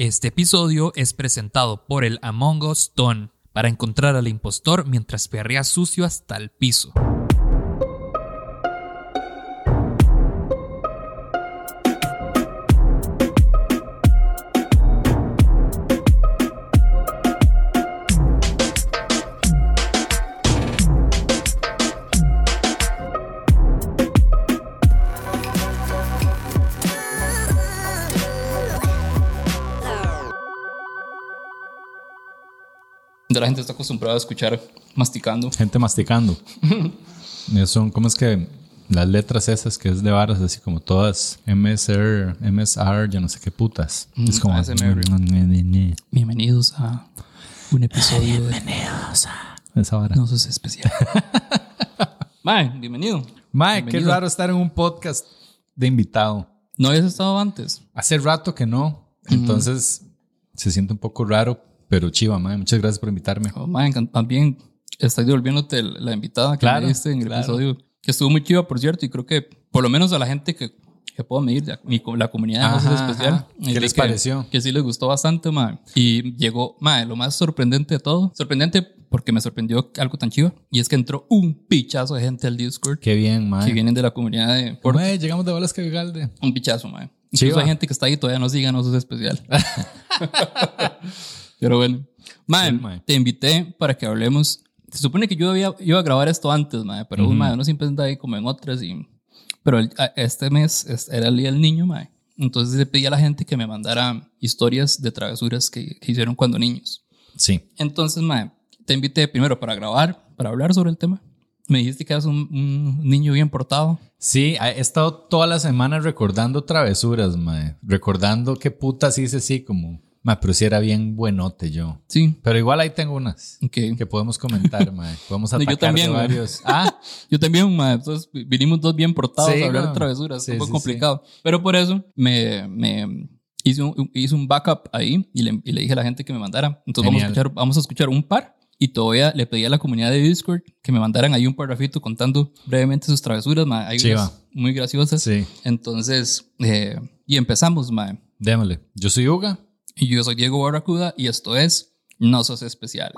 Este episodio es presentado por el Among Us Ton para encontrar al impostor mientras perrea sucio hasta el piso. Gente está acostumbrada a escuchar masticando. Gente masticando. Son, ¿cómo es que las letras esas que es de varas, así como todas MSR, MSR, ya no sé qué putas? es como. ASMR. Bienvenidos a un episodio Bienvenidos a esa vara. de No Sos Especial. Mae, bienvenido. Mae, qué raro estar en un podcast de invitado. ¿No habías estado antes? Hace rato que no. Entonces se siente un poco raro, pero chiva, mae. Muchas gracias por invitarme. Oh, mae, también estás devolviéndote la invitada que Claro, me diste en el claro. episodio. Que estuvo muy chiva, por cierto, y creo que por lo menos a la gente que, que puedo medir, la, mi la comunidad No Ajá, Especial. ajá. ¿Qué les que- pareció? Que sí les gustó bastante, mae. Y llegó, mae, lo más sorprendente de todo. Sorprendente porque me sorprendió algo tan chiva. Y es que entró un pichazo de gente al Discord. Qué bien, mae. que vienen de la comunidad de. Mae, llegamos de balas que Vigalde. Un pichazo, mae. Incluso hay gente que está ahí todavía no siga, no sos especial. Pero bueno. Mae, Sí, mae. te invité para que hablemos. Se supone que yo había, iba a grabar esto antes, mae, pero Ujú. mae, uno siempre anda ahí como en otras. Y, pero el- este mes es- era el Día del Niño, mae. Entonces le pedí a la gente que me mandara historias de travesuras que, que hicieron cuando niños. Sí. Entonces, mae, te invité primero para grabar, para hablar sobre el tema. Me dijiste que eras un, un niño bien portado. Sí, he estado toda la semana recordando travesuras, mae. Recordando qué putas hice, sí, como. Mae, pero sí era bien buenote yo. Sí. Pero igual ahí tengo unas que podemos comentar, mae. Podemos No, yo atacar también, de varios. Ah, Yo también, ma, entonces vi- vinimos dos bien portados Sí, a hablar no. de travesuras, Sí, un poco sí, complicado. Pero por eso me, me hice, un, hice un backup ahí y le, y le dije a la gente que me mandara. Entonces vamos a, escuchar, vamos a escuchar un par y todavía le pedí a la comunidad de Discord que me mandaran ahí un parrafito contando brevemente sus travesuras, ma. Hay Chiva. unas muy graciosas. sí. Entonces, eh, y empezamos, ma. Démosle. Yo soy Uga. Y yo soy Diego Barracuda y esto es No Sos Especial.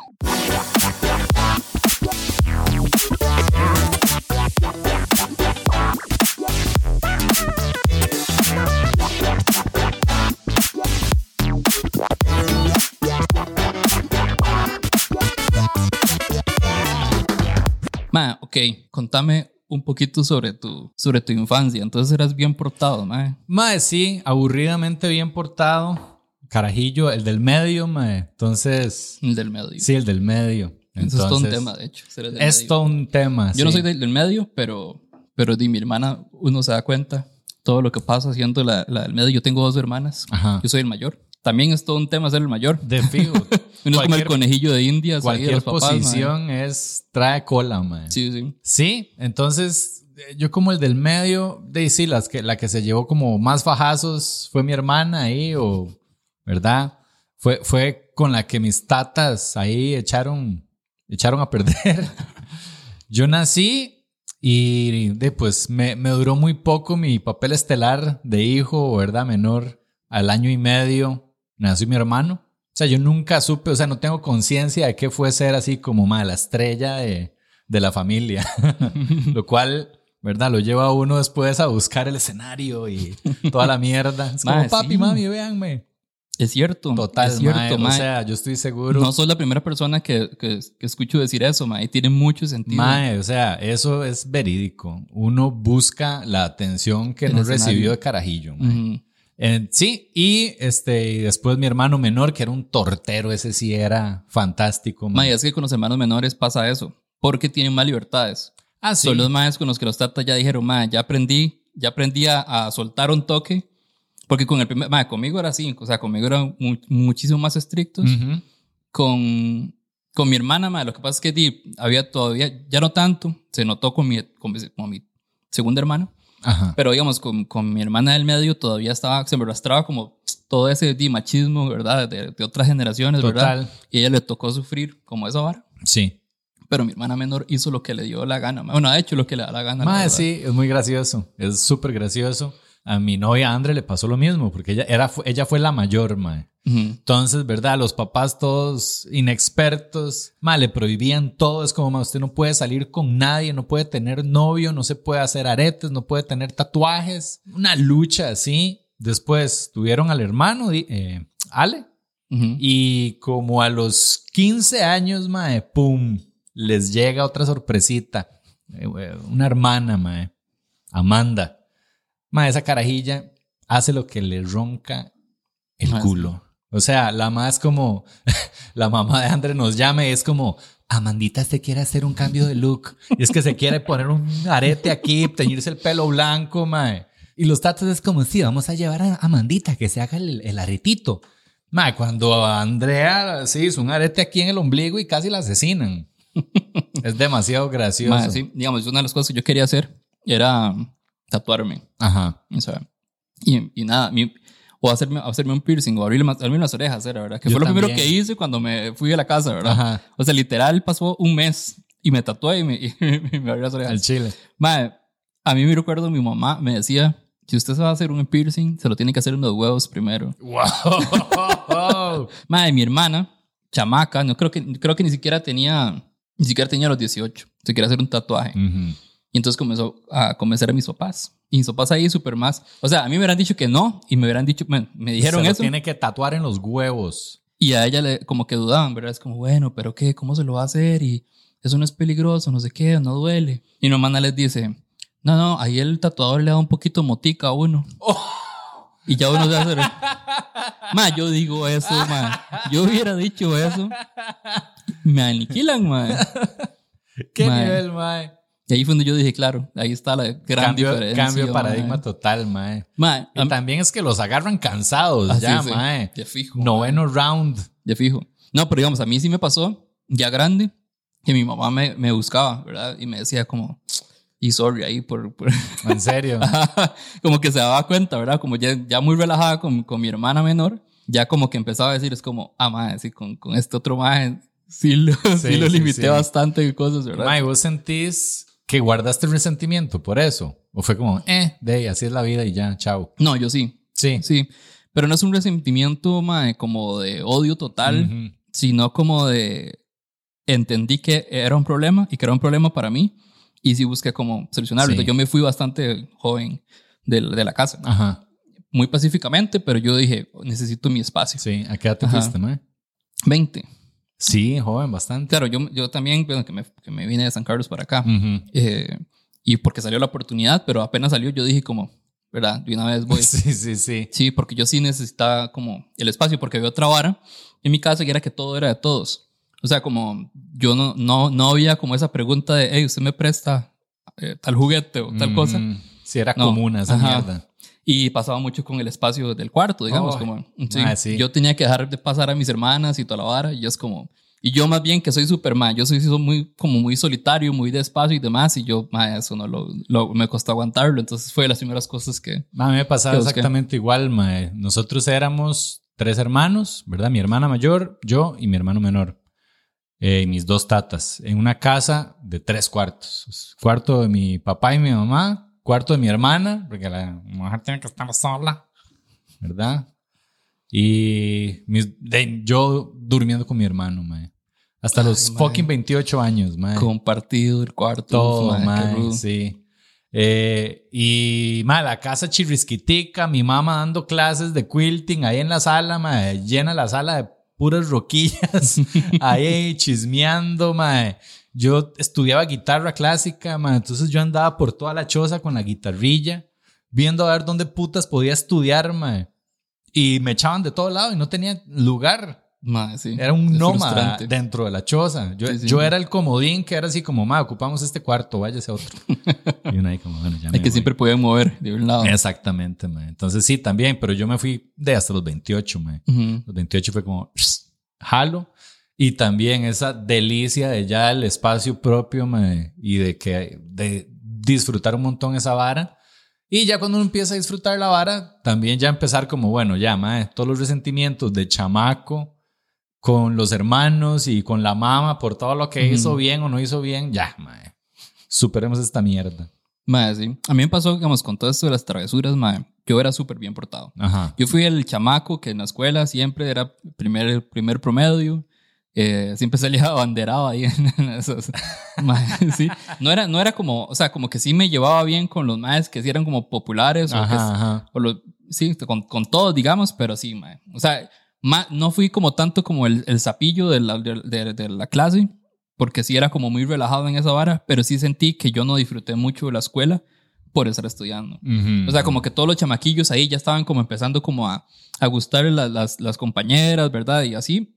Ma, ok, contame un poquito sobre tu, sobre tu infancia. Entonces eras bien portado, ma. Mae, sí, aburridamente bien portado. Carajillo, el del medio, mae. Entonces, El del medio. sí, el del medio. Eso es todo un Entonces, tema, de hecho. Es medio. todo un tema. Yo no sí. soy del, del medio, pero, pero de mi hermana uno se da cuenta todo lo que pasa haciendo la, la del medio. Yo tengo dos hermanas. Ajá. Yo soy el mayor. También es todo un tema ser el mayor. De fijo. Uno es como el cualquier conejillo de indias. ahí de cualquier los papás, posición es trae cola, mae. Sí, sí. Sí, entonces eh, yo como el del medio, de sí, las que, la que se llevó como más fajazos fue mi hermana ahí, o, ¿verdad? Fue, fue con la que mis tatas ahí echaron, echaron a perder. yo nací y de, pues me, me duró muy poco mi papel estelar de hijo, ¿verdad? Menor, al año y medio nació mi hermano. O sea, yo nunca supe, o sea, no tengo conciencia de qué fue ser así como ma, la estrella de, de la familia. lo cual, ¿verdad? Lo lleva a uno después a buscar el escenario y toda la mierda. Es como, Mae, papi, sí. mami, véanme. Es cierto. Total, es cierto, mae, mae. O sea, yo estoy seguro. no soy la primera persona que, que, que escucho decir eso, mae. y Tiene mucho sentido. Mae, o sea, eso es verídico. Uno busca la atención que El no escenario. recibió de carajillo. mae. Ujú. Eh, sí, y este, y después mi hermano menor, que era un tortero, ese sí era fantástico. mae. Mae, es que con los hermanos menores pasa eso. Porque tienen más libertades. Ah, sí. Son los maes con los que los tatas ya dijeron, mae, ya aprendí, ya aprendí a, a soltar un toque. Porque con el primer, mae, conmigo era así, o sea, conmigo eran mu- muchísimo más estrictos. Ujú. Con, con mi hermana, mae, lo que pasa es que di, había todavía, ya no tanto, se notó con mi, con, con mi segunda hermana, Ajá. pero digamos, con, con mi hermana del medio todavía estaba, se me arrastraba como todo ese di, machismo, ¿verdad? De, de otras generaciones, ¿verdad? Total. Y a ella le tocó sufrir como esa vara. Sí. Pero mi hermana menor hizo lo que le dio la gana. Bueno, ha hecho lo que le da la gana. la Mae, verdad. sí, es muy gracioso. Es súper gracioso. A mi novia Andre le pasó lo mismo, porque ella, era, ella fue la mayor, mae. Entonces, ¿verdad? Los papás todos inexpertos, ma, le prohibían todo. Es como, ma, usted no puede salir con nadie, no puede tener novio, no se puede hacer aretes, no puede tener tatuajes. Una lucha así. Después tuvieron al hermano, eh, Ale, y como a los 15 años, mae, pum, les llega otra sorpresita. Eh, Una hermana, mae, Amanda. Mae, esa carajilla hace lo que le ronca el culo. O sea, la más como, la mamá de André nos llama y es como, Amandita se quiere hacer un cambio de look. Y es que se quiere poner un arete aquí, teñirse el pelo blanco, mae. Y los tatos es como, sí, vamos a llevar a Amandita que se haga el, el aretito. Mae, cuando Andrea sí hizo un arete aquí en el ombligo y casi la asesinan. es demasiado gracioso. Ma, sí, digamos, una de las cosas que yo quería hacer era tatuarme. Ajá. O sea, y, y nada, mi- o hacerme, hacerme un piercing o abrirme, abrirme las orejas, era verdad. Que Yo fue lo primero que hice cuando me fui de la casa, ¿verdad? Ajá. O sea, literal pasó un mes y me tatué y me, y me abrí las orejas. Al chile. Mae, a mí me recuerdo mi mamá me decía, si usted se va a hacer un piercing, se lo tiene que hacer en los huevos primero. Wow. Mae, mi hermana, chamaca, no creo que, creo que ni siquiera tenía, ni siquiera tenía los 18, se quería hacer un tatuaje. Ujú. Y entonces comenzó a convencer a mis papás. Y mis papás ahí súper más. O sea, a mí me hubieran dicho que no y me hubieran dicho, me, me dijeron Se lo eso. tiene que tatuar en los huevos. Y a ella le, como que dudaban, ¿verdad? Es como, bueno, pero ¿qué? ¿Cómo se lo va a hacer? Y eso no es peligroso, no sé qué, no duele. Y mi hermana les dice, no, no, ahí el tatuador le da un poquito motica a uno. Y ya uno se hace... Ma, yo digo eso, ma. Yo hubiera dicho eso. Me aniquilan, ma. ¿Qué Mae. nivel, mae? Y ahí fue donde yo dije, claro, ahí está la gran Cambio, diferencia. cambio de ma. paradigma total, mae. Ma, Y am- también es que los agarran cansados Ah, ya, sí, mae. De fijo. Noveno round. De fijo. No, pero digamos, a mí sí me pasó, ya grande, que mi mamá me, me buscaba, ¿verdad? Y me decía como, y sorry ahí por... por- En serio. como que se daba cuenta, ¿verdad? Como ya, ya muy relajada con, con mi hermana menor, ya como que empezaba a decir, es como, ah, madre, sí, con, con este otro madre, sí lo, sí, Sí, lo limité sí. bastante de cosas, ¿verdad? Mae, ¿vos sentís que guardaste resentimiento por eso? ¿O fue como, eh, de ahí, así es la vida y ya, chao? No, yo sí, Sí. sí. Pero no es un resentimiento, madre, como de odio total, Ujú. sino como de entendí que era un problema y que era un problema para mí y sí busqué como solucionarlo. Sí. Yo me fui bastante joven de, de la casa, Ajá. muy pacíficamente, pero yo dije, necesito mi espacio. Sí. ¿A qué edad te fuiste, mae? 20. Sí, joven, bastante. Claro, yo, yo también, bueno, que me, que me vine de San Carlos para acá. Ujú. eh, y porque salió la oportunidad, pero apenas salió yo dije como, ¿verdad? De una vez voy. Sí, sí, sí. Sí, porque yo sí necesitaba como el espacio, porque había otra vara en mi casa y era que todo era de todos. O sea, como yo no, no, no había como esa pregunta de, hey, usted me presta eh, tal juguete o tal cosa. Ujú. Sí, era No. común esa Ajá. mierda. Y pasaba mucho con el espacio del cuarto, digamos. Oh, como, sí, ah, sí. Yo tenía que dejar de pasar a mis hermanas y toda la vara. Y es como... Y yo más bien que soy Superman, yo soy, soy muy, como muy solitario, muy despacio y demás. Y yo, ma, eso no lo, lo- me costó aguantarlo. Entonces fue de las primeras cosas que... A mí me pasaba exactamente igual, mae. Nosotros éramos tres hermanos, ¿verdad? Mi hermana mayor, yo y mi hermano menor. Eh, y mis dos tatas. En una casa de tres cuartos. Cuarto de mi papá y mi mamá. Cuarto de mi hermana, porque la mujer tiene que estar sola, ¿verdad? Y mis- de- yo durmiendo con mi hermano, mae. Hasta Ay, los mae. fucking 28 años, mae. Compartido el cuarto. Todo, mae, rudo. sí. Eh, y, mae, la casa chirrisquitica, mi mamá dando clases de quilting ahí en la sala, mae, llena la sala de puras roquillas, ahí chismeando, mae. Yo estudiaba guitarra clásica, mae, entonces yo andaba por toda la choza con la guitarrilla, viendo a ver dónde putas podía estudiar, mae. Y me echaban de todo lado y no tenía lugar. Ma, sí. Era un nómada frustrante. dentro de la choza. Yo, Sí, sí. yo era el comodín que era así como, ma, ocupamos este cuarto, váyase a otro. y uno ahí como, bueno, ya me Es que voy. siempre podían mover de un lado. Exactamente, ma. Entonces sí, también, pero yo me fui de hasta los 28, ma. Ujú. Los 28 fue como, pss, jalo. Y también esa delicia de ya el espacio propio, ma, y de que, de disfrutar un montón esa vara. Y ya cuando uno empieza a disfrutar la vara, también ya empezar como, bueno, ya, ma, todos los resentimientos de chamaco con los hermanos y con la mamá por todo lo que hizo bien o no hizo bien, ya, ma, superemos esta mierda. Mae, sí. A mí me pasó, digamos, con todo esto de las travesuras, mae, yo era súper bien portado. Ajá. Yo fui el chamaco que en la escuela siempre era primer, primer promedio. Eh, siempre salía abanderado ahí en esos. sí. No era, no era como, o sea, como que sí me llevaba bien con los maes que sí eran como populares o que Ajá, ajá. o lo- sí, con, con todos, digamos, pero sí, mae. O sea, ma- no fui como tanto como el, el sapillo de la, de, de- de la clase, porque sí era como muy relajado en esa vara, pero sí sentí que yo no disfruté mucho de la escuela por estar estudiando. Ujú. O sea, como que todos los chamaquillos ahí ya estaban como empezando como a, a gustar las, las, las compañeras, ¿verdad? Y así.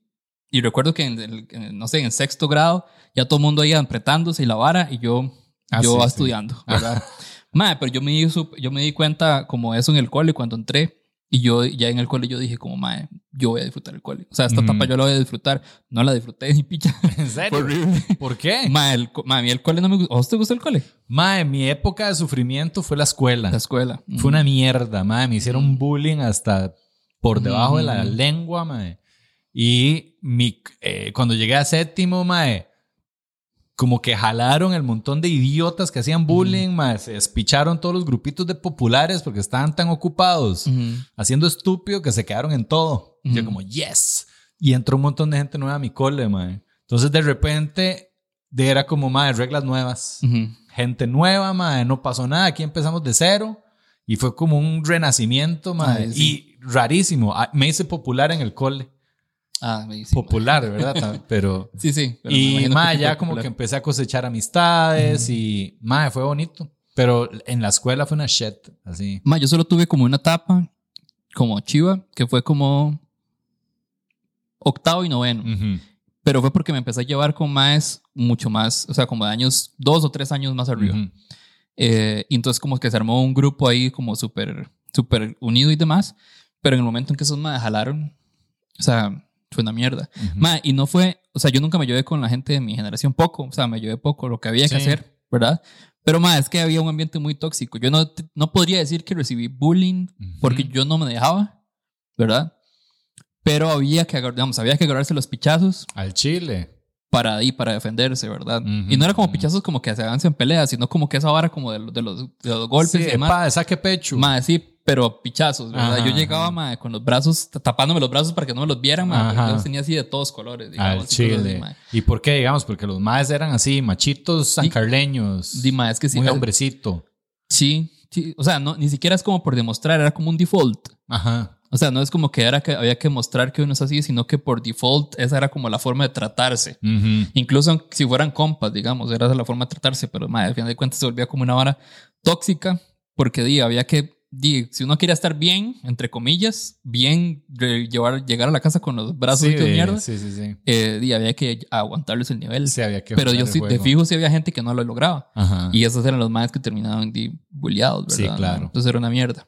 Y recuerdo que en, el- en, no sé, en sexto grado ya todo el mundo ahí apretándose y la vara y yo, Ah, yo sí, sí. estudiando, ¿verdad? Madre, pero yo me, di, yo me di cuenta como eso en el cole cuando entré. Y yo ya en el cole yo dije como, madre, yo voy a disfrutar el cole. O sea, esta Ujú. etapa yo la voy a disfrutar. No la disfruté ni picha. ¿En serio? ¿Por qué? Madre, el, madre, a mí el cole no me gusta. ¿A vos te gusta el cole? Mae, mi época de sufrimiento fue la escuela. La escuela. Fue una mierda, mae. Me hicieron bullying hasta por debajo de la Mm. lengua, mae. Y mi, eh, cuando llegué a séptimo, mae, como que jalaron el montón de idiotas que hacían bullying, mae. Se despicharon todos los grupitos de populares porque estaban tan ocupados Ujú. haciendo estúpido que se quedaron en todo. Y Yo Ujú. como, yes. Y entró un montón de gente nueva a mi cole, mae. Entonces de repente de- era como, mae, reglas nuevas gente nueva, madre, no pasó nada, aquí empezamos de cero y fue como un renacimiento, Ay, sí. y rarísimo, me hice popular en el cole, Ah, sí, popular, ¿verdad? Pero Sí, sí. pero y que ya como que empecé a cosechar amistades y madre, fue bonito, pero en la escuela fue una shit, así. Ma, yo solo tuve como una etapa como chiva, que fue como octavo y noveno. Ujú. Pero fue porque me empecé a llevar con más, mucho más, o sea, como de años, dos o tres años más arriba. Ujú. Eh, y entonces como que se armó un grupo ahí como súper, súper unido y demás. Pero en el momento en que esos me jalaron, o sea, fue una mierda. Ujú. Ma, y no fue, o sea, yo nunca me llevé con la gente de mi generación poco, o sea, me llevé poco lo que había Sí. que hacer, ¿verdad? Pero ma, es que había un ambiente muy tóxico. Yo no, no podría decir que recibí bullying porque yo no me dejaba, ¿verdad? Pero había que, digamos, había que agarrarse los pichazos Al Chile. para ahí, para defenderse, ¿verdad? Ujú, Y no era como pichazos como que se avancen en peleas, sino como que esa vara como de, los- de los, de los golpes Sí, y demás. epa, saque pecho. Mae, sí, pero pichazos, ¿verdad? Ajá, yo llegaba, con los brazos, tapándome los brazos para que no me los vieran, mae, porque los tenía así de todos colores, digamos. Al así, Chile. ¿Y por qué, digamos? Porque los maes eran así, machitos sancarleños. Di, mae, es que sí. muy hombrecito. Sí, sí, o sea, no, ni siquiera es como por demostrar, era como un default. Ajá. O sea, no es como que era que había que mostrar que uno es así, sino que por default esa era como la forma de tratarse. Ujú. Incluso si fueran compas, digamos, era esa la forma de tratarse, pero mae, al final de cuentas se volvía como una vara tóxica, porque di, había que, si uno quería estar bien, entre comillas, bien, llevar, llegar a la casa con los brazos Sí, hechos mierda, sí, sí, sí. eh, di, había que aguantarles el nivel. Sí, había que pero yo sí, de fijo sí había gente que no lo lograba. Ajá. Y esos eran los más que terminaban bulleados, ¿verdad? Sí, claro. Entonces era una mierda.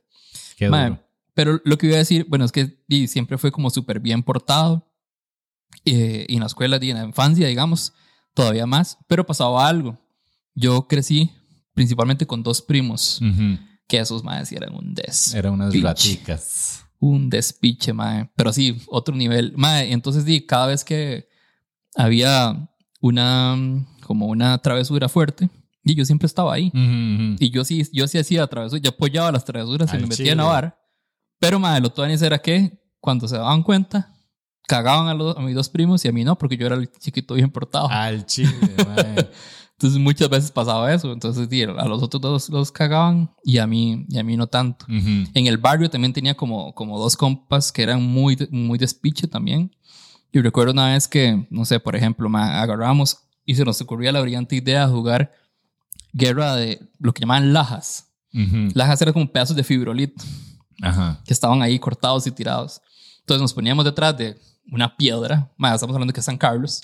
Qué duro. pero lo que iba a decir, bueno, es que di, siempre fue como súper bien portado. eh, y en la escuela, di, en la infancia, digamos, todavía más. Pero pasaba algo. Yo crecí principalmente con dos primos, Ujú. Que esos más eran un des. Eran unas raticas. Un despiche, mae. Pero sí, otro nivel. Mae, entonces, di, cada vez que había una, como una travesura fuerte, y yo siempre estaba ahí. Y yo sí, yo sí hacía travesuras, yo apoyaba las travesuras y me metía en la vara. Pero, madre, lo tuanis era que cuando se daban cuenta, cagaban a, los, a mis dos primos y a mí no, porque yo era el chiquito bien portado. Al chile, mae. Entonces muchas veces pasaba eso. Entonces, sí, a los otros dos los cagaban y a mí, y a mí no tanto. En el barrio también tenía como, como dos compas que eran muy, muy despiche también. Y recuerdo una vez que, no sé, por ejemplo, agarramos y se nos ocurría la brillante idea de jugar guerra de lo que llamaban lajas. Ujú. Lajas eran como pedazos de fibrolito Ajá. que estaban ahí cortados y tirados. Entonces nos poníamos detrás de una piedra. Ma, estamos hablando que San Carlos.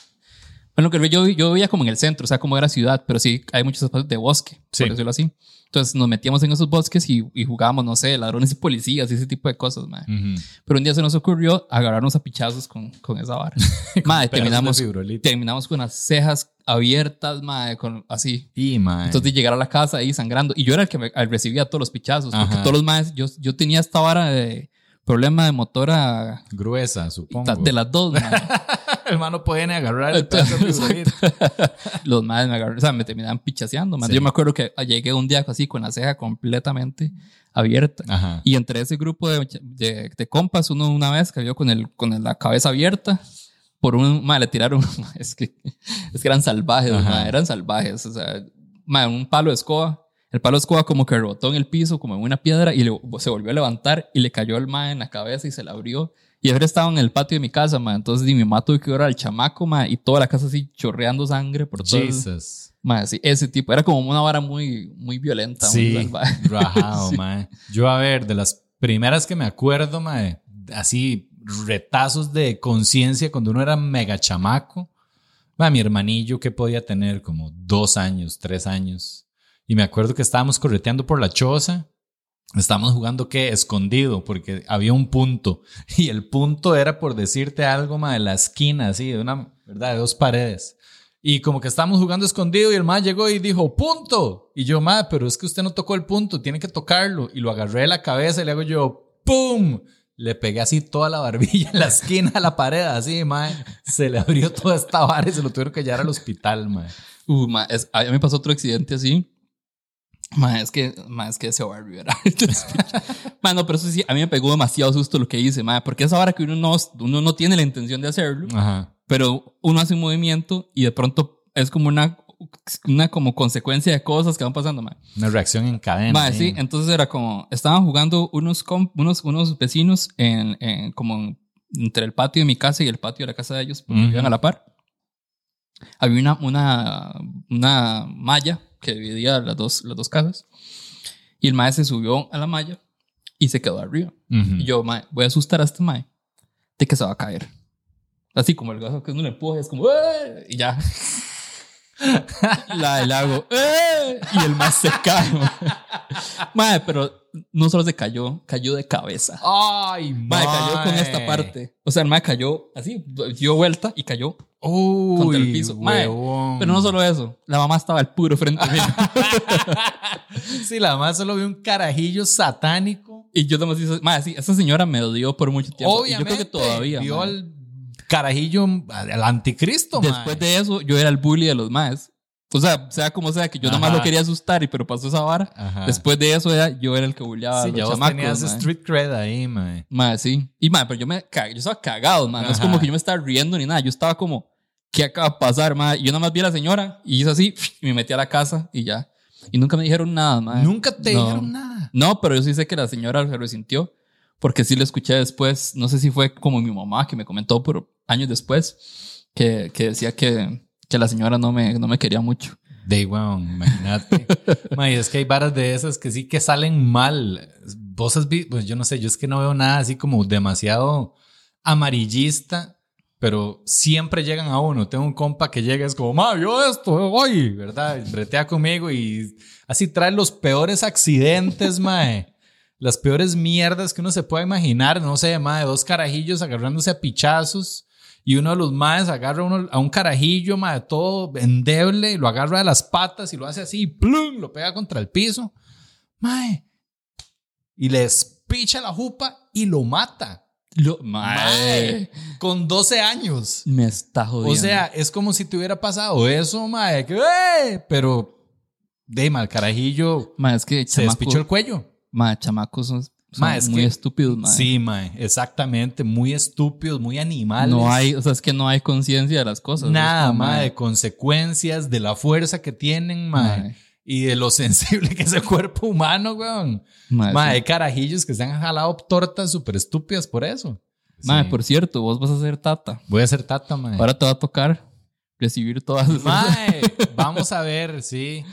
Bueno, que yo, yo vivía como en el centro, o sea, como era ciudad, pero sí hay muchos espacios de bosque, Sí. por decirlo así. Entonces nos metíamos en esos bosques y, y jugábamos, no sé, ladrones y policías y ese tipo de cosas, ma. Ujú. Pero un día se nos ocurrió agarrarnos a pichazos con, con esa vara. Madre, terminamos, terminamos con las cejas abiertas, madre, con, así. Y, mae. Entonces de llegar a la casa ahí sangrando. Y yo era el que me, recibía todos los pichazos. Porque Ajá. todos los más, yo, yo tenía esta vara de problema de motora Gruesa, supongo. de las dos, madre. el man no podía ni agarrar el pedazo de. Los madres me agarraron, o sea, me terminaban pichaseando. Sí. Yo me acuerdo que llegué un día así con la ceja completamente abierta. Ajá. Y entre ese grupo de, de, de compas, uno una vez cayó con, el, con la cabeza abierta. Por un, ma, le tiraron, es que, es que eran salvajes, Ajá. ma, eran salvajes. O sea, ma, un palo de escoba. El palo de escoba como que rebotó en el piso, como en una piedra, y le- se volvió a levantar y le cayó el ma en la cabeza y se la abrió. Y ahora estaba en el patio de mi casa, ma. Entonces, mi mamá tuvo que ver al chamaco, ma, y toda la casa así chorreando sangre por todo. Jesus. Ma, sí, ese tipo. Era como una vara muy, muy violenta. Sí, rajado, mae. Yo, a ver, de las primeras que me acuerdo, mae, así retazos de conciencia cuando uno era mega chamaco. Mae, mi hermanillo que podía tener como dos años, tres años. Y me acuerdo que estábamos correteando por la choza. Estábamos jugando que escondido porque había un punto. Y el punto era por decirte algo, mae, de la esquina, así, de una, ¿verdad? De dos paredes. Y como que estábamos jugando escondido y el man llegó y dijo, punto. Y yo, ma, pero es que usted no tocó el punto, tiene que tocarlo. Y lo agarré de la cabeza y le hago yo, ¡pum! Le pegué así toda la barbilla en la esquina de la pared, así, ma. Se le abrió toda esta vara y se lo tuvieron que llevar al hospital, ma. Uh, ma, es- a mí me pasó otro accidente así. Ma, es que, ma, es que ese barrio era. ma, no, pero eso sí, a mí me pegó demasiado susto lo que hice, ma, porque esa hora que uno no, uno no tiene la intención de hacerlo, Ajá. pero uno hace un movimiento y de pronto es como una, una como consecuencia de cosas que van pasando, ma. Una reacción en cadena. Ma, sí, entonces era como, estaban jugando unos, unos, unos vecinos en, en- como en- entre el patio de mi casa y el patio de la casa de ellos, porque Ujú. vivían a la par. Había una, una, una malla que dividía las dos, las dos casas. Y el mae se subió a la malla y se quedó arriba. Ujú. Y yo, mae, voy a asustar a este mae de que se va a caer. Así como el gato que uno le empuja, es como, "Eh", y ya. La del lago, "Eh", y el mae se cae. Mae, pero no solo se cayó, cayó de cabeza. Ay, Mae, cayó con esta parte. O sea, el mae cayó así, dio vuelta y cayó. Uy, contra el piso. Mae. Pero no solo eso, la mamá estaba al puro frente mío. Sí, la mamá solo vio un carajillo satánico. y yo nomás hice, mae, sí, esa señora me odió por mucho tiempo. Y Obviamente. yo creo que todavía. Vio al carajillo, al anticristo, Después mae. de eso, yo era el bully de los maes. O sea, sea como sea, que yo nomás Ajá. lo quería asustar y pero pasó esa vara. Ajá. Después de eso, era, yo era el que bulleaba sí, a ya los vos chamacos. tenías mae. street cred ahí, mae. Mae, sí. Y mae, pero yo me yo estaba cagado, man. No es como que yo me estaba riendo ni nada. Yo estaba como, ¿qué acaba de pasar, mae? Y yo nomás vi a la señora y hice así y me metí a la casa y ya. Y nunca me dijeron nada, mae. Nunca te No. dijeron nada. No, pero yo sí sé que la señora se resintió. Porque sí lo escuché después. No sé si fue como mi mamá que me comentó por años después. Que, que decía que, que la señora no me, no me quería mucho. Day weón, imagínate. Mae, es que hay varas de esas que sí que salen mal. Vos has visto, pues yo no sé, yo es que no veo nada así como demasiado amarillista, pero siempre llegan a uno. Tengo un compa que llega, es como, ma, yo esto, hoy, ¿verdad? Y Bretea conmigo y así trae los peores accidentes, mae. Las peores mierdas que uno se pueda imaginar, no sé, mae, dos carajillos agarrándose a pichazos. Y uno de los maes agarra uno, a un carajillo, mae, todo endeble, lo agarra de las patas y lo hace así, ¡plum! Lo pega contra el piso. Mae. Y le espicha la jupa y lo mata. Lo, Mae. Con 12 años. Me está jodiendo. O sea, es como si te hubiera pasado eso, mae. Que, ¡eh! Pero, de mal, carajillo Mae, es que se chamaco- despichó el cuello. mae, chamacos son, es muy que- estúpidos, mae. Sí, mae, exactamente. Muy estúpidos, muy animales. No hay, o sea, es que no hay conciencia de las cosas. Nada, como, mae, de consecuencias, de la fuerza que tienen. Mae. Y de lo sensible que es el cuerpo humano, weón. Mae, Mae, sí. hay carajillos que se han jalado tortas súper estúpidas por eso. Mae, Sí. por cierto, vos vas a ser tata. Voy a ser tata, mae. Ahora te va a tocar recibir todas esas Mae, vamos a ver, sí.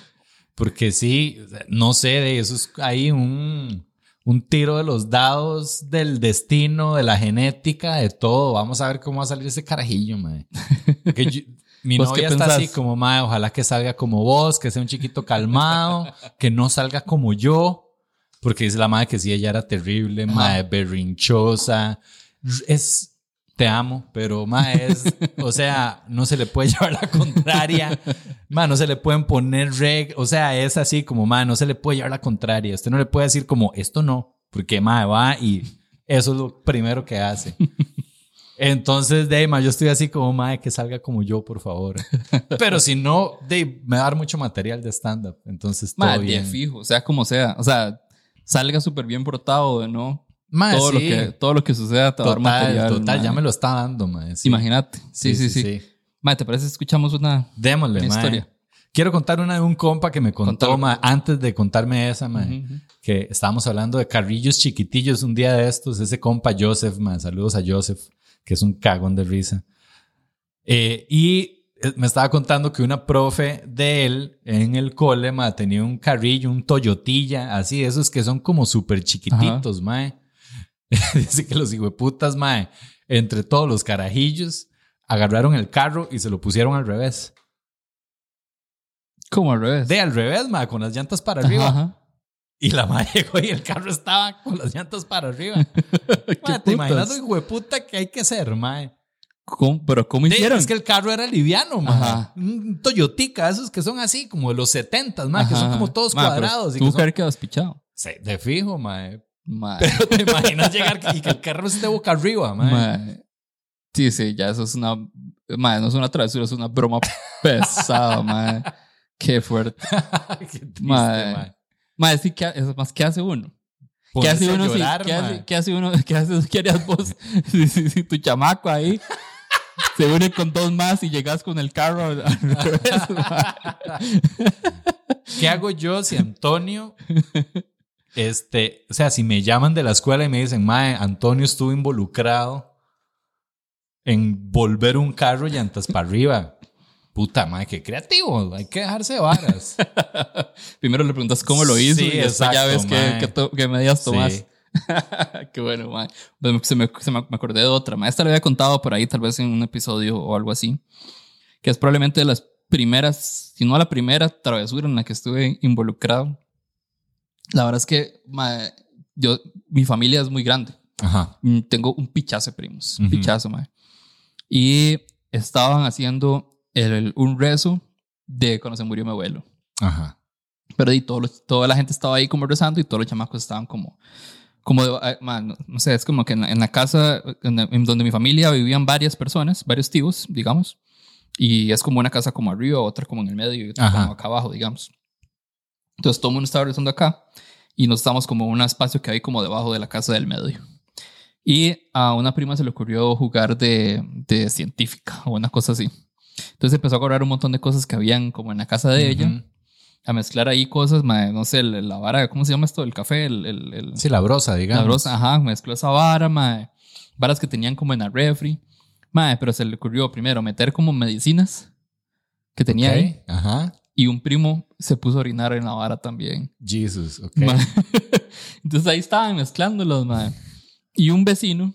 Porque sí, no sé, de eso es ahí un, un tiro de los dados del destino, de la genética, de todo. Vamos a ver cómo va a salir ese carajillo, yo- mi ¿Vos novia está pensás? así como, mae, ojalá que salga como vos, que sea un chiquito calmado, que no salga como yo. Porque dice la madre que sí, ella era terrible, mae, berrinchosa. Es, te amo, pero mae, es, o sea, no se le puede llevar la contraria. Mae, no se le pueden poner reg, o sea, es así como, mae, no se le puede llevar la contraria. Usted no le puede decir como, esto no, porque mae va y eso es lo primero que hace. Entonces, de ma, yo estoy así como, mae, que salga como yo, por favor. Pero si no, de me va a dar mucho material de stand-up. Entonces, todo Mae, bien. fijo, sea, como sea. O sea, salga súper bien portado, ¿no? Mae, todo, lo sí. que, todo lo que suceda te va a dar Total, material. total, mae. ya me lo está dando, mae. sí. Imagínate. Sí sí, sí, Mae, ¿te parece escuchamos una, Démosle, una mae. historia? Quiero contar una de un compa que me contó, mae, antes de contarme esa, mae. Que estábamos hablando de carrillos chiquitillos un día de estos. Ese compa Joseph, man, saludos a Joseph, que es un cagón de risa. Eh, y eh, me estaba contando que una profe de él en el cole, ma, tenía un carrillo, un Toyotilla, así, esos que son como súper chiquititos, mae. Dice que los hijueputas, mae, entre todos los carajillos, agarraron el carro y se lo pusieron al revés. Como al revés. De al revés, ma, con las llantas para arriba. Ajá, ajá. Y la madre llegó y el carro estaba con las llantas para arriba. ¿Qué Mae, ¿Te imaginas lo que hay que ser, mae? ¿Cómo- ¿Pero cómo Sí, hicieron? Es que el carro era liviano, mae. Ajá. Un Toyotica, esos que son así, como de los 70, mae, que son como todos Mae, cuadrados. Y Tuvo que que son... haber quedado despichado. Sí, de fijo, mae. Mae. Pero te imaginas llegar y que el carro esté boca arriba, mae. Mae. Sí, sí, ya eso es una. Mae, no es una travesura, es una broma pesada, mae. Qué fuerte. Qué triste, mae. Mae, sí, ¿qué, es más, ¿qué hace uno? ¿Qué hace uno llorar, si, ¿qué, hace. ¿Qué hace uno? ¿Qué haces? ¿Qué harías vos si, si- si tu chamaco ahí se une con dos más y llegas con el carro al, revés? ¿Qué hago yo si Antonio, este, o sea, si me llaman de la escuela y me dicen, Mae, Antonio estuvo involucrado en volver un carro llantas para arriba? Puta, Mae, qué creativo, hay que dejarse de varas. Primero le preguntas cómo lo hizo Sí, y después ya ves exacto, qué, qué, medidas tomas. Sí. Qué bueno, mae. Pues Se me, se me- me acordé de otra. mae. Esta la había contado por ahí, tal vez en un episodio o algo así. Que es probablemente de las primeras, si no la primera travesura en la que estuve involucrado. La verdad es que yo, mi familia es muy grande. Ajá. Mm, Tengo un pichazo de primos. Un Ujú. pichazo, mae. Y estaban haciendo el- un rezo de cuando se murió mi abuelo. Ajá. Pero y todos los- toda la gente estaba ahí como rezando y todos los chamacos estaban como, como de- ah, man, no, no sé, es como que en la, en la casa en, la- en donde mi familia vivían varias personas, varios tíos, digamos, y es como una casa como arriba, otra como en el medio y otra Ajá. como acá abajo, digamos. Entonces todo el mundo estaba rezando acá y nos estamos como en un espacio que hay como debajo de la casa del medio. Y a una prima se le ocurrió jugar de, de científica o una cosa así. Entonces empezó a cobrar un montón de cosas que habían como en la casa de ella Ujú. a mezclar ahí cosas, mae, no sé, la, vara, ¿cómo se llama esto? El café, el, el, el- Sí, la brosa, digamos. la brosa, ajá, mezcló esa vara, mae, varas que tenían como en la refri, mae, pero se le ocurrió primero meter como medicinas que tenía Ok, ahí Ajá. Y un primo se puso a orinar en la vara también. Jesus, ok. Entonces ahí estaban mezclándolos, mae. Y un vecino,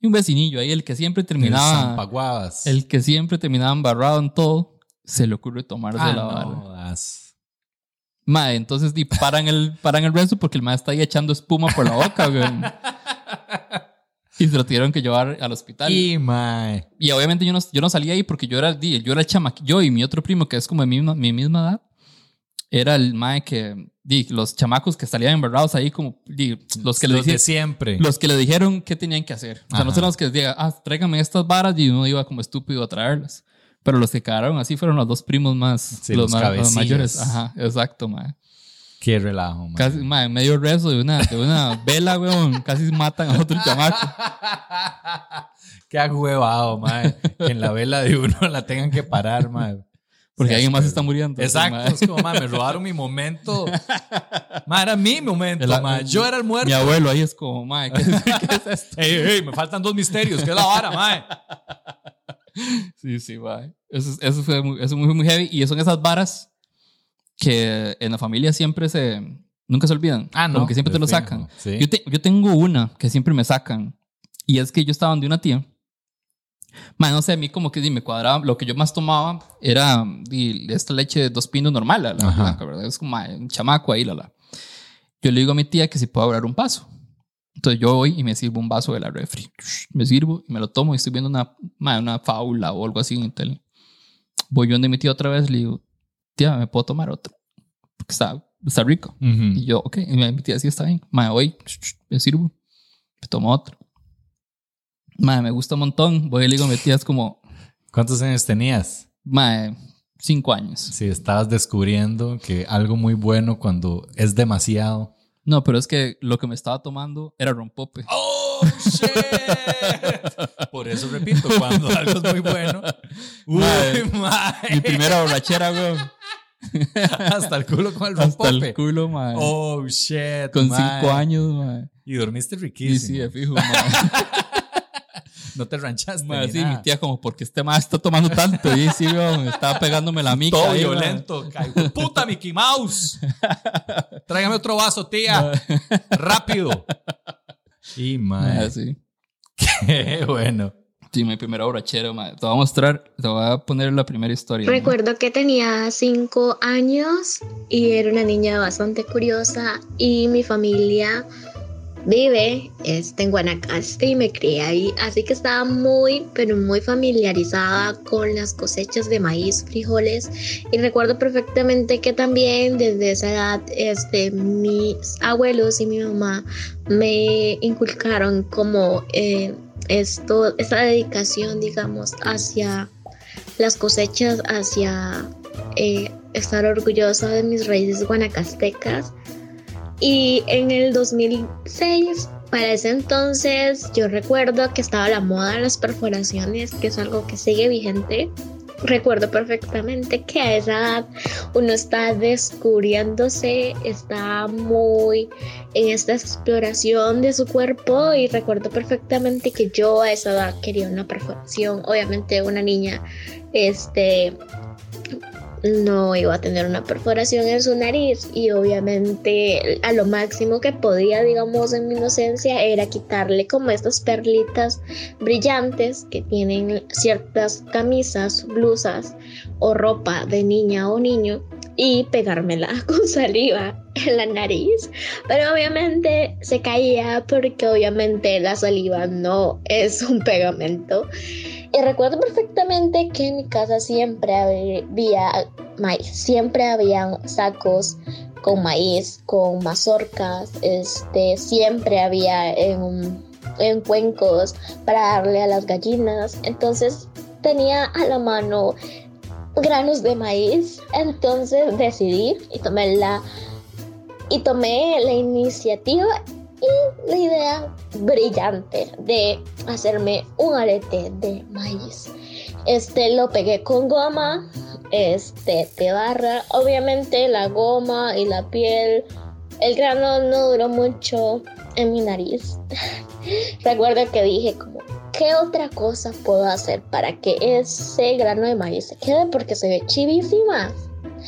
y un vecinillo ahí, el que siempre El terminaba, Zampaguadas. el que siempre terminaba embarrado en todo, se le ocurre tomarse Ah, la no, vara. jodas. Mae, entonces di, paran el, paran el resto porque el mae está ahí echando espuma por la boca, güey. Y se lo tuvieron que llevar al hospital. Y, Y, mae. obviamente yo no, yo no salía ahí porque yo era, di, yo era el chamaquillo. Yo y mi otro primo, que es como de mi, misma- mi misma edad, era el mae que, di, los chamacos que salían embarrados ahí, como, di, los que le Los de dijeron. siempre. Los que le dijeron qué tenían que hacer. O sea, no Ajá. son los que digan, ah, tráigame estas varas y uno iba como estúpido a traerlas. Pero los que quedaron así fueron los dos primos más, Sí, los, los los mayores. Ajá, exacto, mae. Qué relajo, mae. Casi, ma, en medio rezo de una, de una vela, weón, casi matan a otro chamaco. Qué agüevado, mae. Que en la vela de uno la tengan que parar, mae. Porque Sí, alguien más está muriendo. Exacto, ma. es como, mae, me robaron mi momento. Mae, era mi momento, El- mae. Yo era el muerto. Mi abuelo ahí es como, ma, ¿qué, qué es esto? Ey, ey, me faltan dos misterios. ¿Qué es la vara, mae? Sí, sí, ma. Eso, es- eso fue muy, eso fue muy heavy. Y son esas varas que en la familia siempre se. Nunca se olvidan. Ah, no. Como que siempre te lo sacan. Sí. Yo, te- yo tengo una que siempre me sacan. Y es que yo estaba donde una tía. Man, no sé, a mí como que me cuadraba. Lo que yo más tomaba era esta leche de dos pinos normal, la, la blanca, ¿verdad? Es como un chamaco ahí, la, la. Yo le digo a mi tía que si puedo abrir un vaso. Entonces yo voy y me sirvo un vaso de la refri. Me sirvo y me lo tomo y estoy viendo una, ma, una fábula o algo así en el tele. Voy yo donde mi tía otra vez le digo, tía, ¿me puedo tomar otro? Porque está, está rico. Y yo, ok, y mi tía sí está bien. Ma, voy, me sirvo, me tomo otro. Mae, me gusta un montón. Voy y le digo a mi tía, es como, ¿Cuántos años tenías? mae, cinco años. Si estabas descubriendo que algo muy bueno cuando es demasiado. No, pero es que lo que me estaba tomando era rompope. ¡Oh, shit! Por eso repito, cuando algo es muy bueno. Uy, mae. Mi primera borrachera, weón. Hasta el culo con el Hasta el rompope. culo, mae. Oh, shit. Con mae. cinco años, mae. Y dormiste riquísimo. sí, de fijo, mae. No te ranchaste. Ni sí, nada. mi tía como, porque este mae está tomando tanto? Y sí, weón, estaba pegándome la mica. Todo ahí, violento. ca- ¡Puta Mickey Mouse! Tráigame otro vaso, tía. Rápido. Y Mae, mae. sí. Qué bueno. Sí, mi primera borrachera, mae. Te voy a mostrar, te voy a poner la primera historia. mae. Recuerdo que tenía cinco años y era una niña bastante curiosa y mi familia vive este, en Guanacaste y me crié ahí, así que estaba muy, pero muy familiarizada con las cosechas de maíz, frijoles y recuerdo perfectamente que también desde esa edad este, mis abuelos y mi mamá me inculcaron como eh, esto, esta dedicación, digamos, hacia las cosechas hacia eh, estar orgullosa de mis raíces guanacastecas. Y en el 2006, para ese entonces, yo recuerdo que estaba la moda de las perforaciones, que es algo que sigue vigente. Recuerdo perfectamente que a esa edad uno está descubriéndose, está muy en esta exploración de su cuerpo y recuerdo perfectamente que yo a esa edad quería una perforación, obviamente una niña este no iba a tener una perforación en su nariz y obviamente a lo máximo que podía digamos en mi inocencia era quitarle como estas perlitas brillantes que tienen ciertas camisas, blusas o ropa de niña o niño y pegármela con saliva en la nariz. Pero obviamente se caía porque obviamente la saliva no es un pegamento. Y recuerdo perfectamente que en mi casa siempre había maíz, siempre habían sacos con maíz, con mazorcas, este, siempre había en, en cuencos para darle a las gallinas. Entonces tenía a la mano granos de maíz. Entonces decidí y tomé la y tomé la iniciativa y la idea brillante de hacerme un arete de maíz. Este lo pegué con goma, este de barra. Obviamente la goma y la piel, el grano no duró mucho en mi nariz. Recuerdo que dije como, ¿qué otra cosa puedo hacer para que ese grano de maíz se quede? Porque se ve chivísima.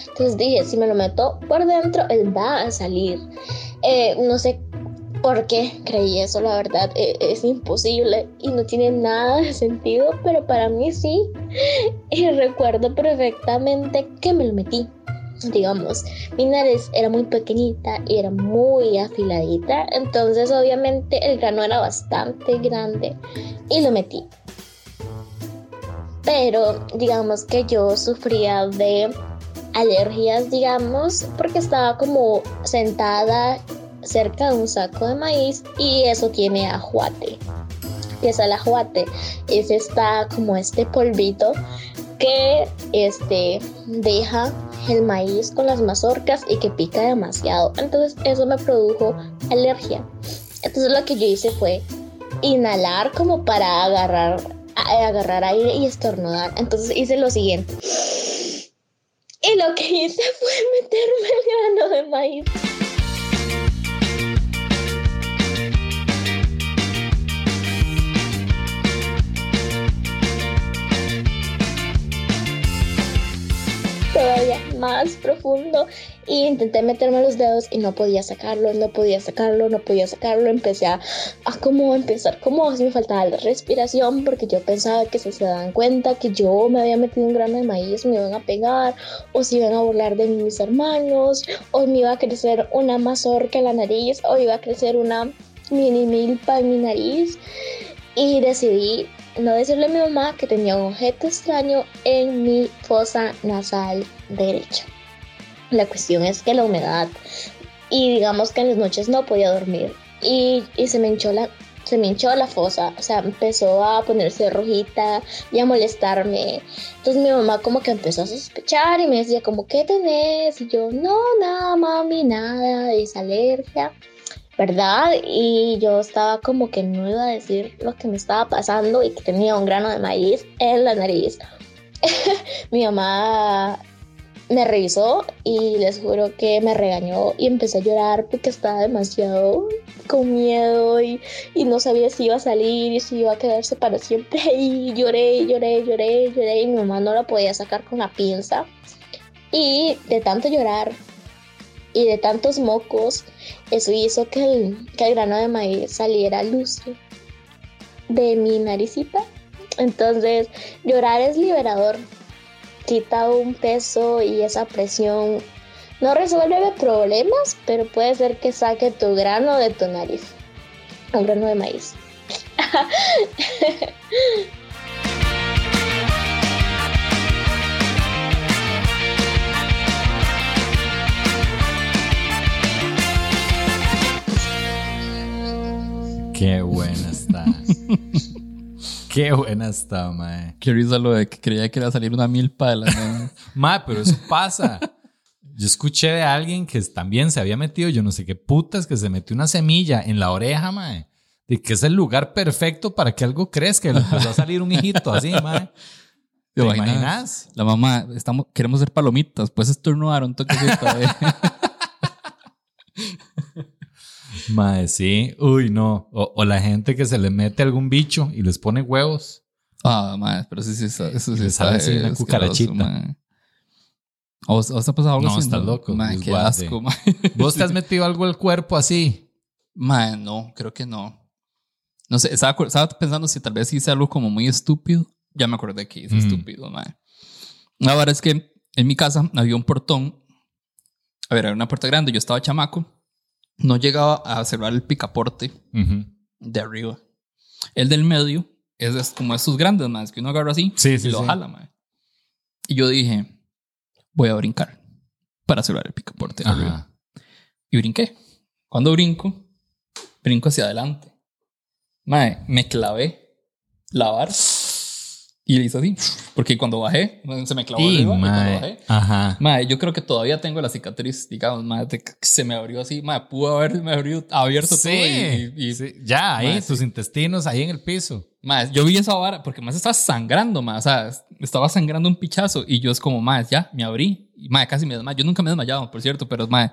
Entonces dije, si me lo meto por dentro, él va a salir. Eh, no sé por qué creí eso, la verdad, eh, es imposible y no tiene nada de sentido, pero para mí sí. Y recuerdo perfectamente que me lo metí. Digamos, mi nariz era muy pequeñita y era muy afiladita, entonces obviamente el grano era bastante grande y lo metí. Pero digamos que yo sufría de alergias, digamos, porque estaba como sentada cerca de un saco de maíz y eso tiene ajuate. ¿Qué es el ajuate? Es esta como este polvito que este deja el maíz con las mazorcas y que pica demasiado. Entonces eso me produjo alergia. Entonces lo que yo hice fue inhalar como para agarrar, agarrar aire y estornudar. Entonces hice lo siguiente. Y lo que hice fue meterme el grano de maíz. Más profundo y intenté meterme los dedos y no podía sacarlo, no podía sacarlo, no podía sacarlo. Empecé a, a como empezar como si me faltaba la respiración porque yo pensaba que si se dan cuenta que yo me había metido un grano de maíz me iban a pegar o si iban a burlar de mí mis hermanos o me iba a crecer una mazorca en la nariz o iba a crecer una mini milpa en mi nariz y decidí no decirle a mi mamá que tenía un objeto extraño en mi fosa nasal derecha. La cuestión es que la humedad y digamos que en las noches no podía dormir y, y se me hinchó la se me hinchó la fosa, o sea, empezó a ponerse rojita y a molestarme. Entonces mi mamá como que empezó a sospechar y me decía como, ¿qué tenés? Y yo, no, nada, mami, nada, es alergia, ¿verdad? Y yo estaba como que no iba a decir lo que me estaba pasando y que tenía un grano de maíz en la nariz. mi mamá me revisó y les juro que me regañó y empecé a llorar porque estaba demasiado con miedo y, y, no sabía si iba a salir y si iba a quedarse para siempre y lloré, lloré, lloré, lloré y mi mamá no la podía sacar con la pinza y de tanto llorar y de tantos mocos eso hizo que el, que el grano de maíz saliera luz de mi naricita entonces llorar es liberador quita un peso y esa presión no resuelve problemas, pero puede ser que saque tu grano de tu nariz. Un grano de maíz. Qué buena está. Qué buena está, mae. Qué risa lo de que creía que iba a salir una milpa de la Mae, pero eso pasa. Yo escuché de alguien que también se había metido, yo no sé qué putas, que se metió una semilla en la oreja, mae. De que es el lugar perfecto para que algo crezca. Y le empezó a salir un hijito así, mae. ¿Te, imaginas? La mamá, estamos, queremos ser palomitas, pues estornudaron toquecito. Mae, sí. Uy, no. O, o, la gente que se le mete algún bicho y les pone huevos. Ah, mae, pero sí, sí, eso, eso sí. sale así una cucarachita. ¿O, ¿O está pasando algo no, así? No, estás loco. Mae, qué asco, mae. ¿Vos te has metido algo al cuerpo así? Mae, no, creo que no. No sé, estaba, estaba pensando si tal vez hice algo como muy estúpido. Ya me acordé que hice Mm. estúpido, mae. La verdad es que en mi casa había un portón. A ver, era una puerta grande. Yo estaba chamaco. No llegaba a cerrar el picaporte de arriba. El del medio es, es como esos grandes, más que uno agarra así Sí, sí, y lo sí. jala, mae. Y yo dije, voy a brincar para cerrar el picaporte de arriba. Y brinqué. Cuando brinco, brinco hacia adelante. Mae, me clavé la vara y le hice así. Porque cuando bajé, se me clavó Y, arriba. Y cuando bajé, Ajá. Mae, yo creo que todavía tengo la cicatriz, digamos, que se me abrió así, mae, pudo haberme abrido, abierto Sí. todo y, y- sí. Ya, ahí, Mae, tus sí. intestinos ahí en el piso. Mae, yo vi esa vara porque más estaba sangrando, mae, o sea, estaba sangrando un pichazo y yo es como, mae, ya, me abrí, y mae, casi me desmayé, yo nunca me he desmayado, por cierto, pero mae,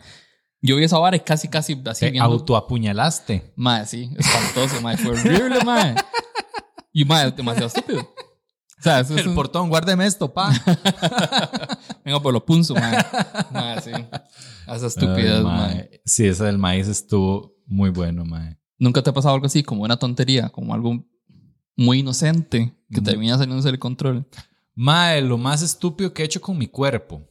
yo vi esa vara y casi, casi así Te viendo, autoapuñalaste. mae, sí, espantoso, mae, fue horrible, mae, y mae, demasiado estúpido, o sea, eso es El un- portón, guárdeme esto, pa. venga por lo punzo, mae, mae, sí, esa estupidez, Ay, mae. Sí, ese del maíz estuvo muy bueno, mae. ¿Nunca te ha pasado algo así, como una tontería, como algo muy inocente que Mm. termina saliéndose del control? Mae, lo más estúpido que he hecho con mi cuerpo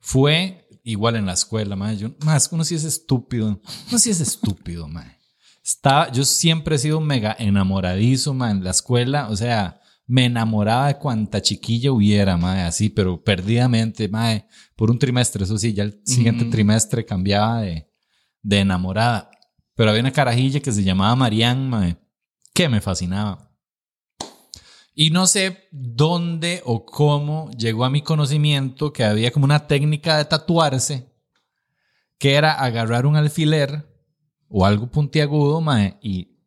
fue igual en la escuela, mae. Yo, que uno sí es estúpido. Uno sí es estúpido, mae. Estaba, yo siempre he sido mega enamoradizo, mae, en la escuela. O sea, me enamoraba de cuanta chiquilla hubiera, mae, así, pero perdidamente, mae, por un trimestre. Eso sí, ya el siguiente trimestre cambiaba de, de enamorada. Pero había una carajilla que se llamaba Marianne, mae, que me fascinaba. Y no sé dónde o cómo llegó a mi conocimiento que había como una técnica de tatuarse que era agarrar un alfiler o algo puntiagudo mae, y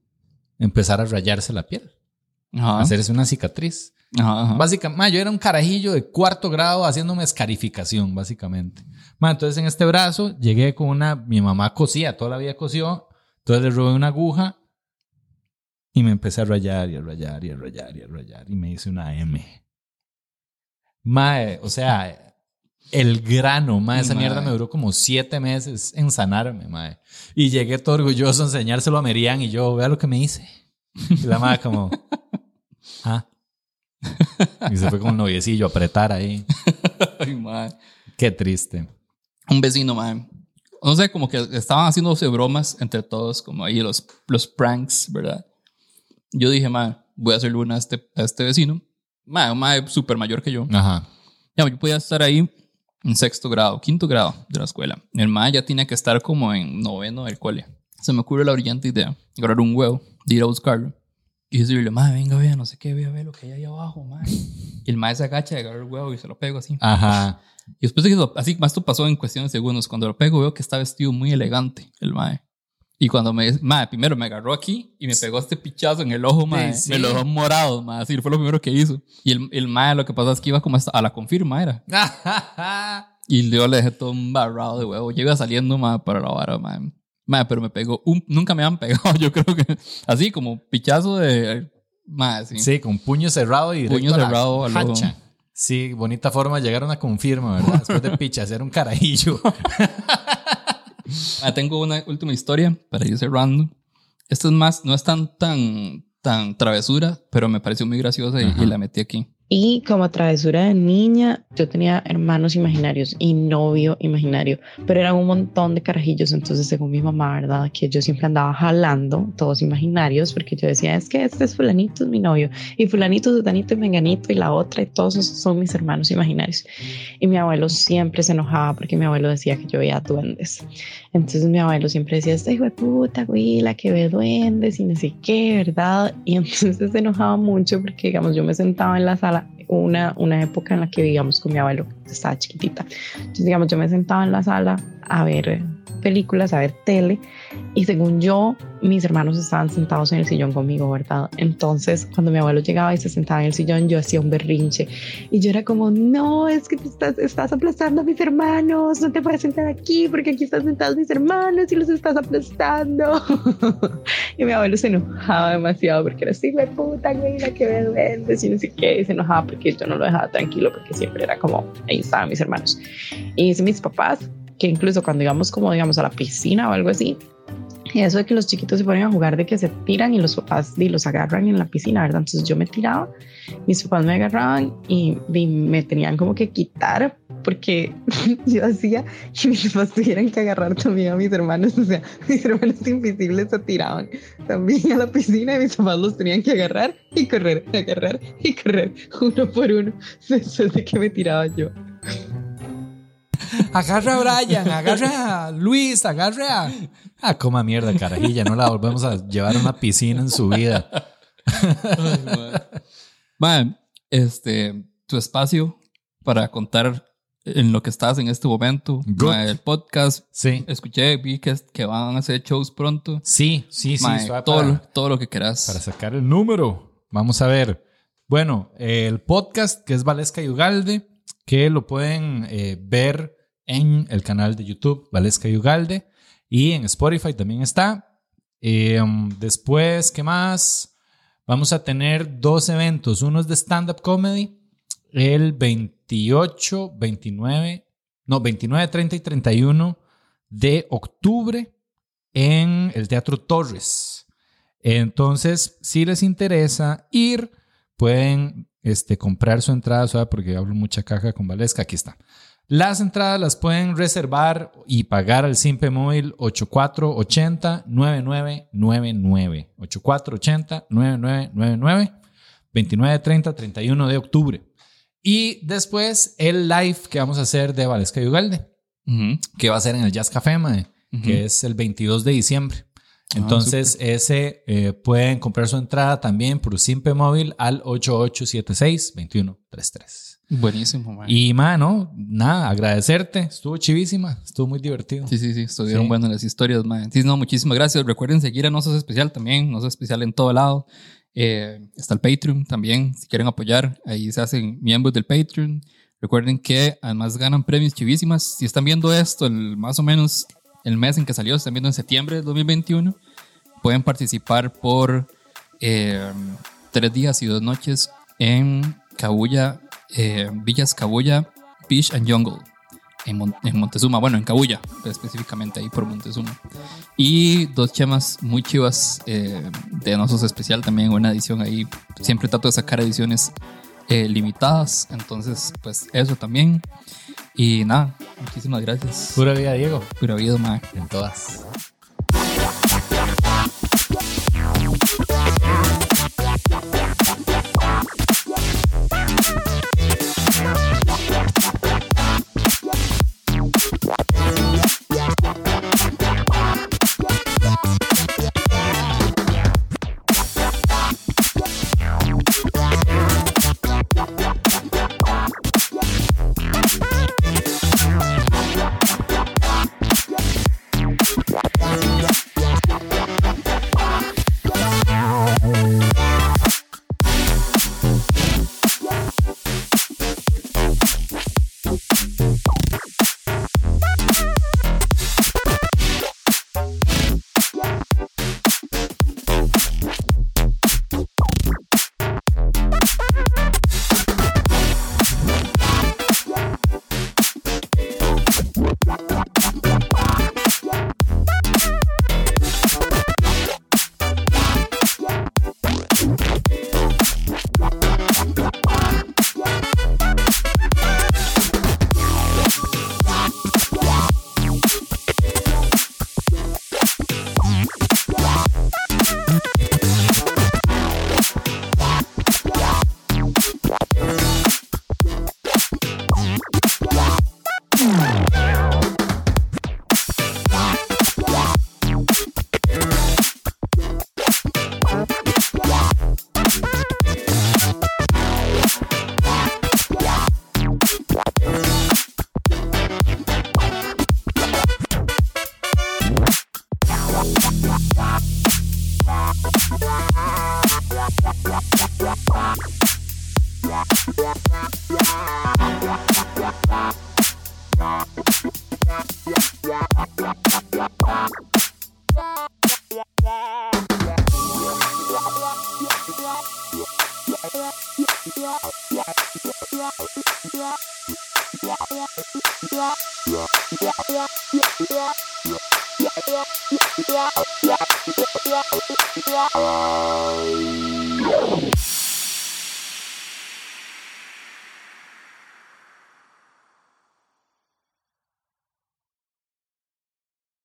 empezar a rayarse la piel, Ajá. hacerse una cicatriz. Ajá, ajá. Básicamente, mae, yo era un carajillo de cuarto grado haciéndome escarificación, básicamente. Mae, entonces en este brazo llegué con una, mi mamá cosía, toda la vida cosió, entonces le robé una aguja y me empecé a rayar y a rayar y a rayar y a rayar y me hice una M. Mae, o sea, el grano, mae, esa Mae. mierda me duró como siete meses en sanarme, mae. Y llegué todo orgulloso a enseñárselo a Merian y yo, vea lo que me hice. Y la madre como, ah. Y se fue con un noviecillo a apretar ahí. Ay. Qué triste. Un vecino, mae. No sé, como que estaban haciéndose bromas entre todos, como ahí los, los pranks, ¿verdad? Yo dije, mae, voy a hacerle una a este, a este vecino. Mae, un mae súper mayor que yo. Ajá. Ya, yo podía estar ahí en sexto grado, quinto grado de la escuela. El mae ya tenía que estar como en noveno del cole. se me ocurre la brillante idea, agarrar un huevo, de ir a buscarlo y decirle, madre, venga, vea, no sé qué, vea, vea lo que hay ahí abajo, madre. Y el madre se agacha, agarra el huevo y se lo pego así. Ajá. Y después de que eso, así más esto pasó en cuestión de segundos. Cuando lo pego, veo que está vestido muy elegante, el mae. Y cuando me, mae, primero me agarró aquí y me pegó este pichazo en el ojo, mae. Sí, sí. Me lo dejó morado, mae. Así fue lo primero que hizo. Y el, el mae lo que pasó es que iba como hasta a la confirma, era. Y yo le dejé todo un barrado de huevo. Yo iba saliendo, mae, para la vara, mae. Pero me pegó un, nunca me han pegado, yo creo que, así como pichazo de, mae, sí. Sí, con puño cerrado y Puño cerrado al ojo. Sí, bonita forma de llegar a una confirma, ¿verdad? Después de picha, hacer un carajillo. Ah, tengo una última historia para ir cerrando. Esto es más, no es tan, tan, tan travesura, pero me pareció muy graciosa y la metí aquí. Y como travesura de niña, yo tenía hermanos imaginarios y novio imaginario, pero eran un montón de carajillos. Entonces, según mi mamá, ¿verdad? Que yo siempre andaba jalando todos imaginarios porque yo decía, es que este es Fulanito, es mi novio, y Fulanito, Sutanito y Menganito, y la otra, y todos esos son mis hermanos imaginarios. Y mi abuelo siempre se enojaba porque mi abuelo decía que yo veía duendes. Entonces, mi abuelo siempre decía, esta hijo de puta, güey, la que ve duendes y no sé qué, ¿verdad? Y entonces se enojaba mucho porque, digamos, yo me sentaba en la sala una, una época en la que vivíamos con mi abuelo, estaba chiquitita. Entonces, digamos, yo me sentaba en la sala a ver películas, a ver tele, y según yo, mis hermanos estaban sentados en el sillón conmigo, ¿verdad? Entonces, cuando mi abuelo llegaba y se sentaba en el sillón, yo hacía un berrinche, y yo era como, no, es que te estás, estás aplastando a mis hermanos, no te puedes sentar aquí porque aquí están sentados mis hermanos y los estás aplastando. y mi abuelo se enojaba demasiado porque era así, güey, puta, güey, la que me duendes y no sé qué, y se enojaba porque yo no lo dejaba tranquilo porque siempre era como, ahí estaban mis hermanos. Y mis papás que incluso cuando íbamos como, digamos, a la piscina o algo así, eso de que los chiquitos se ponen a jugar de que se tiran y los papás y los agarran en la piscina, ¿verdad? Entonces yo me tiraba, mis papás me agarraban y, y me tenían como que quitar porque yo hacía que mis papás tuvieran que agarrar también a mis hermanos, o sea, mis hermanos invisibles se tiraban también a la piscina y mis papás los tenían que agarrar y correr, agarrar y correr, uno por uno, después de que me tiraba yo. Agarra a Brian, agarra a Luis, agarra a. Ah, coma mierda, carajilla. No la volvemos a llevar a una piscina en su vida. Mae, este, tu espacio para contar en lo que estás en este momento, el podcast. Sí. Escuché, vi que, que van a hacer shows pronto. Sí, sí, sí. Todo, para- lo, todo lo que quieras. para sacar el número. Vamos a ver. Bueno, el podcast que es Valesca y Ugalde, que lo pueden eh, ver en el canal de YouTube Valesca y Ugalde y en Spotify también está. Eh, después, ¿qué más? Vamos a tener dos eventos. Uno es de stand-up comedy el 28, 29, no, 29, 30 y 31 de octubre en el Teatro Torres. Entonces, si les interesa ir, pueden este, comprar su entrada, porque hablo mucha caja con Valesca. Aquí está. Las entradas las pueden reservar y pagar al Simpe Móvil 8480-9999. 8480-9999. 29, 30, 31 de octubre. Y después el live que vamos a hacer de Valesca y Ugalde, que va a ser en el Jazz Café, mae, que es el 22 de diciembre. Ah, Entonces, ese eh, pueden comprar su entrada también por Simpe Móvil al 8876-2133. Buenísimo, mae. Y, mano, nada, agradecerte. Estuvo chivísima, estuvo muy divertido. Sí, sí, sí, estuvieron Sí. buenas las historias, mae. Sí, no, muchísimas gracias. Recuerden seguir a Nosos Especial también, Nosos Especial en todo lado. Eh, está el Patreon también, si quieren apoyar, ahí se hacen miembros del Patreon. Recuerden que además ganan premios chivísimas. Si están viendo esto, el, más o menos el mes en que salió, están viendo en septiembre de 2021, pueden participar por eh, tres días y dos noches en Cabuya, eh, Villas Cabuya Beach and Jungle en, Mon- en Montezuma, bueno, en Cabuya, específicamente ahí por Montezuma. Y dos chemas muy chivas eh, de Nosos Especial también, una edición ahí. Siempre trato de sacar ediciones eh, limitadas, entonces, pues eso también. Y nada, muchísimas gracias. Pura vida, Diego. Pura vida, mae. En todas.